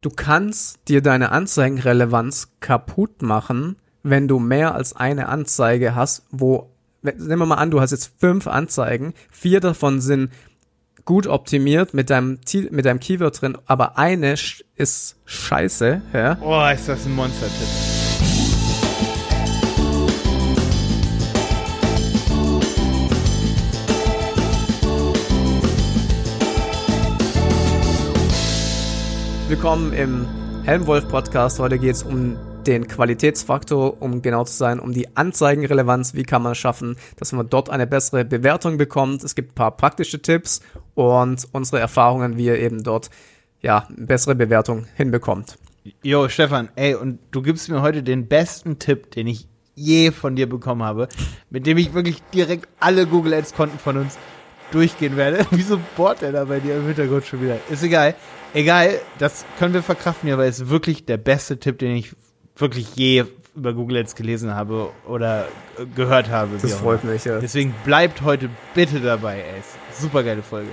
Du kannst dir deine Anzeigenrelevanz kaputt machen, wenn du mehr als eine Anzeige hast, wo, nehmen wir mal an, du hast jetzt fünf Anzeigen, vier davon sind gut optimiert mit deinem, mit deinem Keyword drin, aber eine ist scheiße, ja. Oh, ist das ein Monster-Tipp. Willkommen im Helmwolf Podcast. Heute geht es um den Qualitätsfaktor, um genau zu sein, um die Anzeigenrelevanz. Wie kann man schaffen, dass man dort eine bessere Bewertung bekommt? Es gibt ein paar praktische Tipps und unsere Erfahrungen, wie ihr eben dort ja eine bessere Bewertung hinbekommt. Jo, Stefan, ey, und du gibst mir heute den besten Tipp, den ich je von dir bekommen habe, mit dem ich wirklich direkt alle Google Ads Konten von uns durchgehen werde. Wieso bohrt der da bei dir im Hintergrund schon wieder? Ist egal. Egal, das können wir verkraften hier, weil es ist wirklich der beste Tipp, den ich wirklich je über Google Ads gelesen habe oder gehört habe. Das freut mich, ja. Deswegen bleibt heute bitte dabei, ey. Super geile Folge.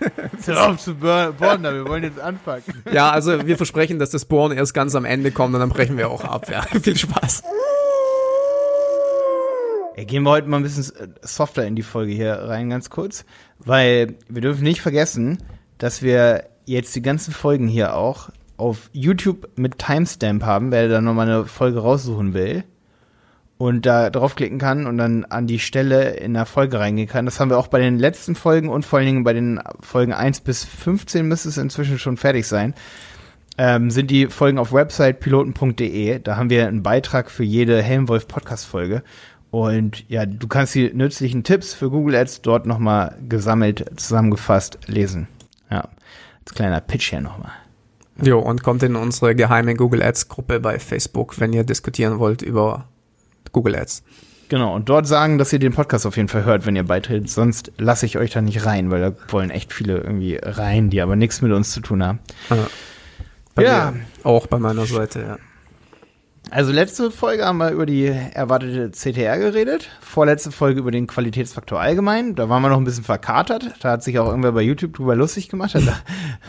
Hör auf zu bohren, wir wollen jetzt anfangen. Ja, also wir versprechen, dass das Bohren erst ganz am Ende kommt und dann brechen wir auch ab. Ja, viel Spaß. Ey, gehen wir heute mal ein bisschen softer in die Folge hier rein, ganz kurz. Weil wir dürfen nicht vergessen, dass wir jetzt die ganzen Folgen hier auch auf YouTube mit Timestamp haben, wer da nochmal eine Folge raussuchen will und da draufklicken kann und dann an die Stelle in der Folge reingehen kann. Das haben wir auch bei den letzten Folgen und vor allen Dingen bei den Folgen 1 bis 15 müsste es inzwischen schon fertig sein. Ähm, sind die Folgen auf Website piloten.de. Da haben wir einen Beitrag für jede Helmwolf Podcast Folge. Und ja, du kannst die nützlichen Tipps für Google Ads dort nochmal gesammelt, zusammengefasst lesen. Ja, als kleiner Pitch hier nochmal. Jo, und kommt in unsere geheime Google Ads Gruppe bei Facebook, wenn ihr diskutieren wollt über Google Ads. Genau, und dort sagen, dass ihr den Podcast auf jeden Fall hört, wenn ihr beitretet. Sonst lasse ich euch da nicht rein, weil da wollen echt viele irgendwie rein, die aber nichts mit uns zu tun haben. Ja. ja. Auch bei meiner Seite, ja. Also letzte Folge haben wir über die erwartete CTR geredet. Vorletzte Folge über den Qualitätsfaktor allgemein. Da waren wir noch ein bisschen verkatert. Da hat sich auch irgendwer bei YouTube drüber lustig gemacht. Da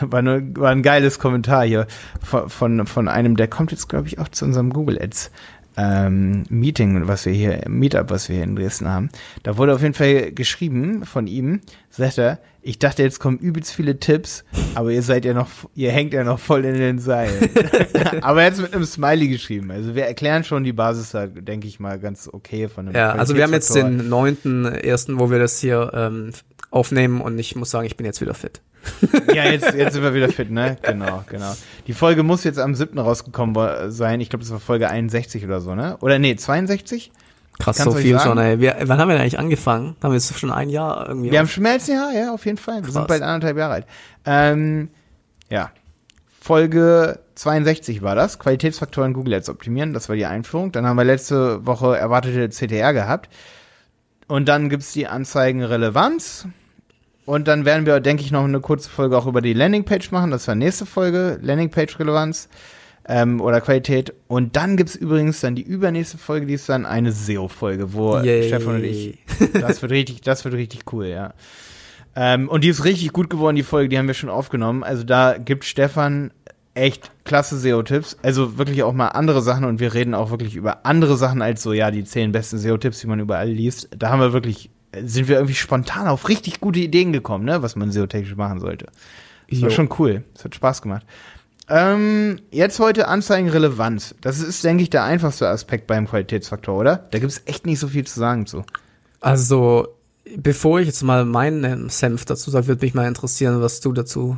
war, eine, war ein geiles Kommentar hier von, von, von einem, der kommt jetzt, glaube ich, auch zu unserem Google Ads ähm, Meeting, was wir hier, Meetup, was wir hier in Dresden haben. Da wurde auf jeden Fall geschrieben von ihm, sagt er, ich dachte, jetzt kommen übelst viele Tipps, aber ihr seid ja noch, ihr hängt ja noch voll in den Seilen. aber jetzt mit einem Smiley geschrieben. Also wir erklären schon die Basis da, denke ich mal, ganz okay von dem. Ja, also wir haben jetzt den neunten ersten, wo wir das hier ähm, aufnehmen und ich muss sagen, ich bin jetzt wieder fit. ja, jetzt, jetzt sind wir wieder fit, ne? Genau, genau. Die Folge muss jetzt am 7. rausgekommen sein. Ich glaube, das war Folge 61 oder so, ne? Oder nee, 62? Krass, Kannst so viel schon, ey. Wir, wann haben wir denn eigentlich angefangen? Haben wir jetzt schon ein Jahr irgendwie? Wir haben schon mehr als ein Jahr, ja, auf jeden Fall. Wir Krass. sind bald anderthalb Jahre alt. Ähm, ja. Folge 62 war das. Qualitätsfaktoren Google Ads optimieren. Das war die Einführung. Dann haben wir letzte Woche erwartete CTR gehabt. Und dann gibt's die Anzeigenrelevanz. Und dann werden wir, denke ich, noch eine kurze Folge auch über die Landingpage machen. Das war nächste Folge, Landingpage-Relevanz ähm, oder Qualität. Und dann gibt's übrigens dann die übernächste Folge, die ist dann eine SEO-Folge, wo Yay. Stefan und ich, das wird richtig, das wird richtig cool, ja. Ähm, und die ist richtig gut geworden, die Folge, die haben wir schon aufgenommen. Also da gibt Stefan echt klasse SEO-Tipps. Also wirklich auch mal andere Sachen und wir reden auch wirklich über andere Sachen als so, ja, die zehn besten SEO-Tipps, die man überall liest. Da haben wir wirklich sind wir irgendwie spontan auf richtig gute Ideen gekommen, ne, was man SEO-technisch machen sollte. Das jo. war schon cool. Das hat Spaß gemacht. Ähm, jetzt heute Anzeigenrelevanz. Das ist, denke ich, der einfachste Aspekt beim Qualitätsfaktor, oder? Da gibt es echt nicht so viel zu sagen zu. Also, bevor ich jetzt mal meinen Senf dazu sage, würde mich mal interessieren, was du dazu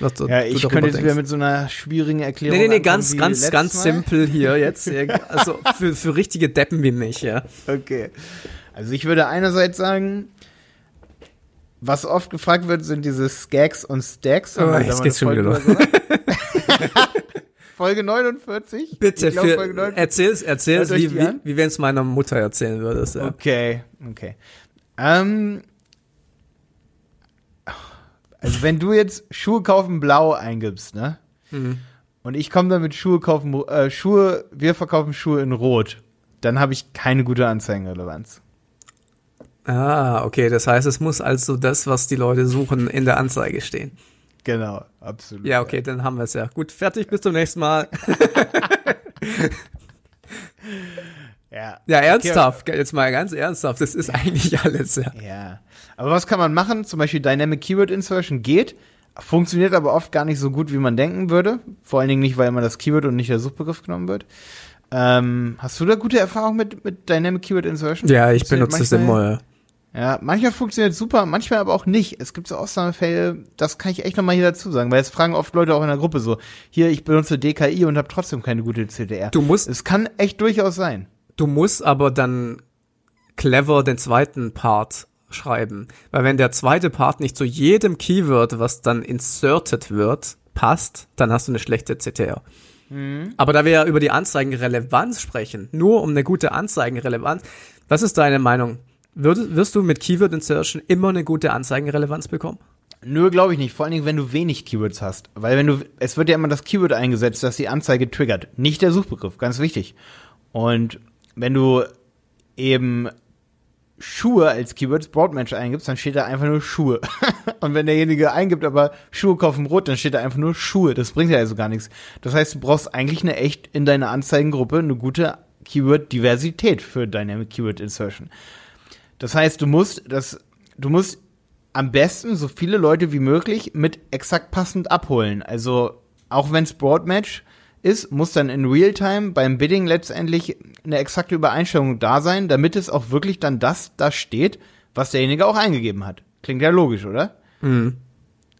was du, ja, ich könnte jetzt wieder mit so einer schwierigen Erklärung. Nee, nee, nee, ganz, ganz, ganz Mal. simpel hier jetzt. Also für, für richtige Deppen wie mich, ja. Okay. Also ich würde einerseits sagen, was oft gefragt wird, sind diese Skags und Stacks. Oh, jetzt geht's schon wieder los. Folge 49? Bitte, glaub, für, 49. erzähl's, erzähl's, wie, wie, wie wenn es meiner Mutter erzählen würdest. Ja. Okay, okay. Ähm, also wenn du jetzt Schuhe kaufen blau eingibst, ne? Mhm. Und ich komme dann mit Schuhe kaufen, äh, Schuhe, wir verkaufen Schuhe in rot, dann habe ich keine gute Anzeigenrelevanz. Ah, okay. Das heißt, es muss also das, was die Leute suchen, in der Anzeige stehen. Genau, absolut. Ja, okay, dann haben wir es ja. Gut, fertig, bis zum nächsten Mal. ja. Ja, ernsthaft, jetzt mal ganz ernsthaft, das ist eigentlich alles, ja. Ja. Aber was kann man machen? Zum Beispiel Dynamic Keyword Insertion geht, funktioniert aber oft gar nicht so gut, wie man denken würde. Vor allen Dingen nicht, weil immer das Keyword und nicht der Suchbegriff genommen wird. Ähm, hast du da gute Erfahrungen mit, mit Dynamic Keyword Insertion? Ja, ich benutze das immer. Ja, manchmal funktioniert super, manchmal aber auch nicht. Es gibt so Ausnahmefälle, das kann ich echt nochmal hier dazu sagen, weil es fragen oft Leute auch in der Gruppe so, hier, ich benutze DKI und habe trotzdem keine gute CDR. Du musst. Es kann echt durchaus sein. Du musst aber dann clever den zweiten Part schreiben. Weil wenn der zweite Part nicht zu jedem Keyword, was dann inserted wird, passt, dann hast du eine schlechte CTR. Mhm. Aber da wir ja über die Anzeigenrelevanz sprechen, nur um eine gute Anzeigenrelevanz, was ist deine Meinung? Würd, wirst du mit Keyword Insertion immer eine gute Anzeigenrelevanz bekommen? Nö, glaube ich nicht. Vor allen Dingen, wenn du wenig Keywords hast. Weil wenn du, es wird ja immer das Keyword eingesetzt, das die Anzeige triggert. Nicht der Suchbegriff, ganz wichtig. Und wenn du eben Schuhe als Keywords Broadmatch eingibst, dann steht da einfach nur Schuhe. und wenn derjenige eingibt, aber Schuhe kaufen Brot, dann steht da einfach nur Schuhe. Das bringt ja also gar nichts. Das heißt, du brauchst eigentlich eine echt in deiner Anzeigengruppe eine gute Keyword-Diversität für Dynamic Keyword Insertion. Das heißt, du musst das, du musst am besten so viele Leute wie möglich mit exakt passend abholen. Also auch wenn es Broadmatch ist, muss dann in Realtime beim Bidding letztendlich eine exakte Übereinstimmung da sein, damit es auch wirklich dann das da steht, was derjenige auch eingegeben hat. Klingt ja logisch, oder? Mhm.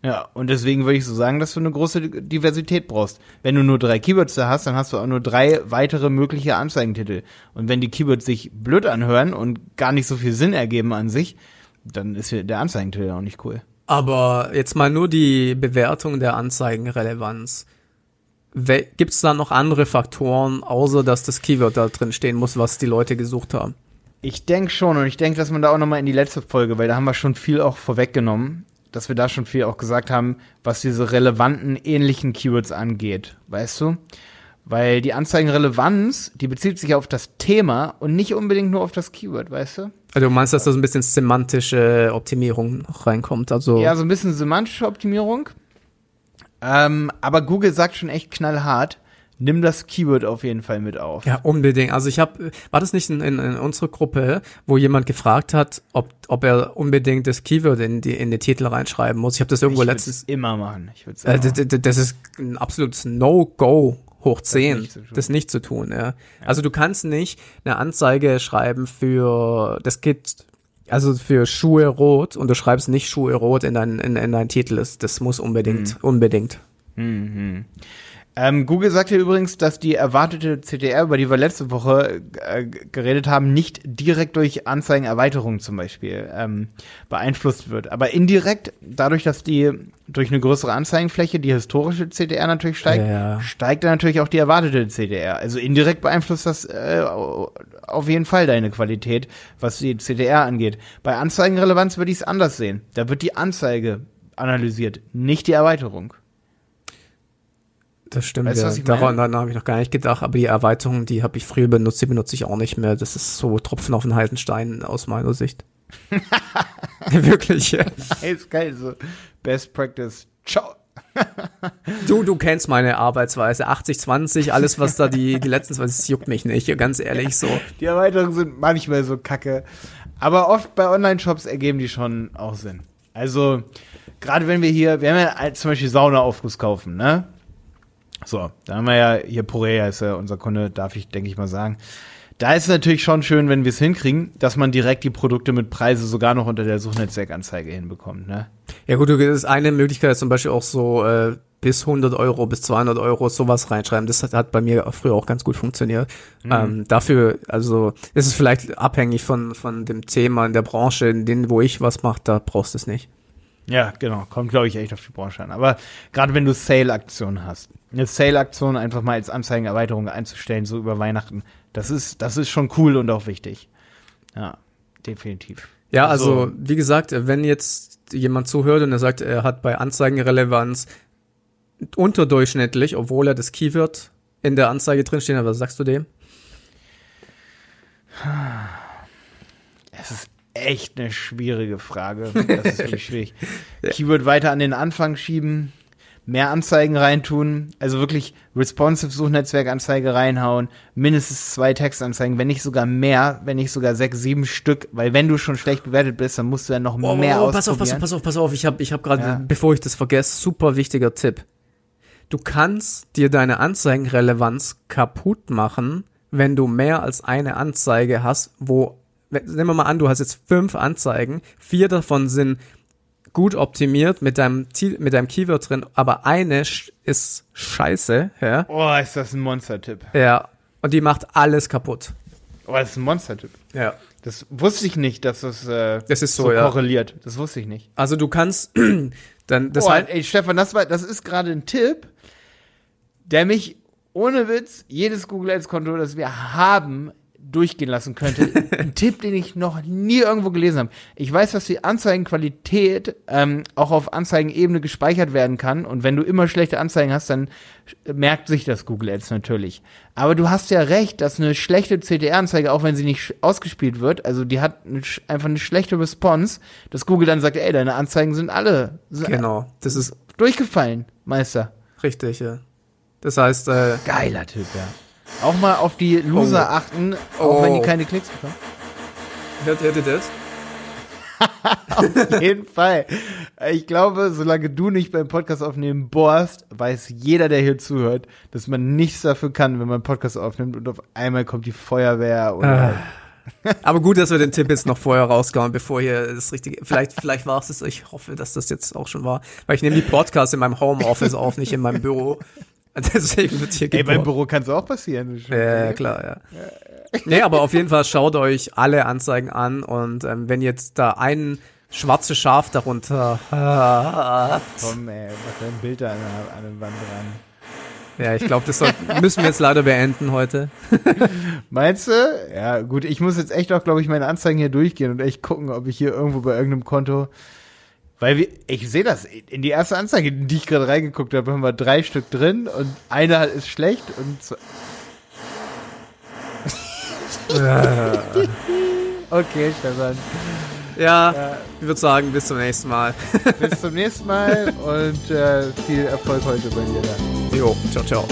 Ja, und deswegen würde ich so sagen, dass du eine große Diversität brauchst. Wenn du nur drei Keywords da hast, dann hast du auch nur drei weitere mögliche Anzeigentitel. Und wenn die Keywords sich blöd anhören und gar nicht so viel Sinn ergeben an sich, dann ist der Anzeigentitel auch nicht cool. Aber jetzt mal nur die Bewertung der Anzeigenrelevanz. Gibt es da noch andere Faktoren, außer dass das Keyword da drin stehen muss, was die Leute gesucht haben? Ich denke schon und ich denke, dass man da auch nochmal in die letzte Folge, weil da haben wir schon viel auch vorweggenommen, dass wir da schon viel auch gesagt haben, was diese relevanten ähnlichen Keywords angeht, weißt du? Weil die Anzeigenrelevanz, die bezieht sich auf das Thema und nicht unbedingt nur auf das Keyword, weißt du? Also du meinst, dass da so ein bisschen semantische Optimierung reinkommt, also ja, so ein bisschen semantische Optimierung. Ähm, aber Google sagt schon echt knallhart, nimm das Keyword auf jeden Fall mit auf. Ja, unbedingt. Also ich habe, war das nicht in, in, in unserer Gruppe, wo jemand gefragt hat, ob, ob er unbedingt das Keyword in die in den Titel reinschreiben muss? Ich habe das irgendwo ich letztens immer machen. Ich würde äh, das, das ist ein absolutes No-Go hoch 10, das nicht, das nicht zu tun. Ja. ja. Also du kannst nicht eine Anzeige schreiben für, das geht also für Schuhe rot und du schreibst nicht Schuhe rot in deinen in, in dein Titel, das, das muss unbedingt, mhm. unbedingt. Mhm. Ähm, Google sagt ja übrigens, dass die erwartete CTR, über die wir letzte Woche äh, geredet haben, nicht direkt durch Anzeigenerweiterungen zum Beispiel ähm, beeinflusst wird. Aber indirekt, dadurch, dass die durch eine größere Anzeigenfläche die historische CTR natürlich steigt, ja. steigt dann natürlich auch die erwartete CTR. Also indirekt beeinflusst das äh, auf jeden Fall deine Qualität, was die CTR angeht. Bei Anzeigenrelevanz würde ich es anders sehen. Da wird die Anzeige analysiert, nicht die Erweiterung. Das stimmt, weißt, ja. Daran, daran habe ich noch gar nicht gedacht, aber die Erweiterung, die habe ich früher benutzt, die benutze ich auch nicht mehr. Das ist so Tropfen auf den heißen Stein aus meiner Sicht. Wirklich, ja. Ist geil, so Best Practice. Ciao. du, du kennst meine Arbeitsweise. 80-20, alles, was da die, die letzten 20, juckt mich nicht, ganz ehrlich so. Die Erweiterungen sind manchmal so kacke. Aber oft bei Online-Shops ergeben die schon auch Sinn. Also, gerade wenn wir hier, wir haben ja zum Beispiel Saunaaufguss kaufen, ne? So, da haben wir ja hier Porea ist ja unser Kunde, darf ich, denke ich mal sagen. Da ist es natürlich schon schön, wenn wir es hinkriegen, dass man direkt die Produkte mit Preise sogar noch unter der Suchnetzwerkanzeige hinbekommt, ne? Ja gut, das ist eine Möglichkeit, zum Beispiel auch so äh, bis 100 Euro, bis 200 Euro sowas reinschreiben. Das hat, hat bei mir früher auch ganz gut funktioniert. Mhm. Ähm, dafür, also ist es vielleicht abhängig von von dem Thema in der Branche, in denen wo ich was mache, da brauchst du es nicht. Ja, genau. Kommt, glaube ich, echt auf die Branche an. Aber gerade wenn du Sale-Aktionen hast, eine Sale-Aktion einfach mal als Anzeigenerweiterung einzustellen, so über Weihnachten, das ist, das ist schon cool und auch wichtig. Ja, definitiv. Ja, also, also wie gesagt, wenn jetzt jemand zuhört und er sagt, er hat bei Anzeigenrelevanz unterdurchschnittlich, obwohl er das Keyword in der Anzeige drinstehen hat, was sagst du dem? Es ist echt eine schwierige Frage. Das ist wirklich schwierig. Keyword weiter an den Anfang schieben. mehr Anzeigen reintun, also wirklich responsive Suchnetzwerkanzeige reinhauen, mindestens zwei Textanzeigen, wenn nicht sogar mehr, wenn nicht sogar sechs, sieben Stück, weil wenn du schon schlecht bewertet bist, dann musst du ja noch oh, mehr oh, pass auf, pass auf, pass auf, pass auf, ich habe ich hab gerade, ja. bevor ich das vergesse, super wichtiger Tipp. Du kannst dir deine Anzeigenrelevanz kaputt machen, wenn du mehr als eine Anzeige hast, wo, nehmen wir mal an, du hast jetzt fünf Anzeigen, vier davon sind gut optimiert mit deinem, mit deinem Keyword drin, aber eine ist scheiße, ja. Oh, ist das ein Monster-Tipp. Ja. Und die macht alles kaputt. Oh, das ist ein Monster-Tipp. Ja. Das wusste ich nicht, dass das, äh, das ist so, so ja. korreliert. Das wusste ich nicht. Also du kannst dann das oh, halt ey, Stefan, das war, das ist gerade ein Tipp, der mich ohne Witz jedes Google Ads Konto, das wir haben, durchgehen lassen könnte. Ein Tipp, den ich noch nie irgendwo gelesen habe. Ich weiß, dass die Anzeigenqualität ähm, auch auf Anzeigenebene gespeichert werden kann. Und wenn du immer schlechte Anzeigen hast, dann merkt sich das Google Ads natürlich. Aber du hast ja recht, dass eine schlechte CTR-Anzeige, auch wenn sie nicht ausgespielt wird, also die hat eine, einfach eine schlechte Response, dass Google dann sagt, ey, deine Anzeigen sind alle genau. Das ist durchgefallen, Meister. Richtig, ja. Das heißt, äh, geiler Typ, ja. Auch mal auf die Loser oh. achten, auch oh. wenn die oh. keine Klicks bekommen. Hört, hört ihr das? auf jeden Fall. Ich glaube, solange du nicht beim Podcast aufnehmen bohrst, weiß jeder, der hier zuhört, dass man nichts dafür kann, wenn man Podcast aufnimmt und auf einmal kommt die Feuerwehr oder. Ah. Aber gut, dass wir den Tipp jetzt noch vorher rausgauen, bevor hier das richtige. Vielleicht, vielleicht war es es. Ich hoffe, dass das jetzt auch schon war. Weil ich nehme die Podcasts in meinem Homeoffice auf, nicht in meinem Büro. Deswegen wird hier Ey, beim Büro kann es auch passieren. Ja, klar, ja. nee, aber auf jeden Fall schaut euch alle Anzeigen an und ähm, wenn jetzt da ein schwarzes Schaf darunter hat. Komm, ey, mach ein Bild an, an der Wand dran. Ja, ich glaube, das soll, müssen wir jetzt leider beenden heute. Meinst du? Ja, gut, ich muss jetzt echt auch, glaube ich, meine Anzeigen hier durchgehen und echt gucken, ob ich hier irgendwo bei irgendeinem Konto weil wir, ich sehe das, in die erste Anzeige, die ich gerade reingeguckt habe, haben wir drei Stück drin und einer ist schlecht und zwei. okay, Stefan. Ja, ja, ich würde sagen, bis zum nächsten Mal. bis zum nächsten Mal und äh, viel Erfolg heute bei dir dann. Jo, ciao, ciao.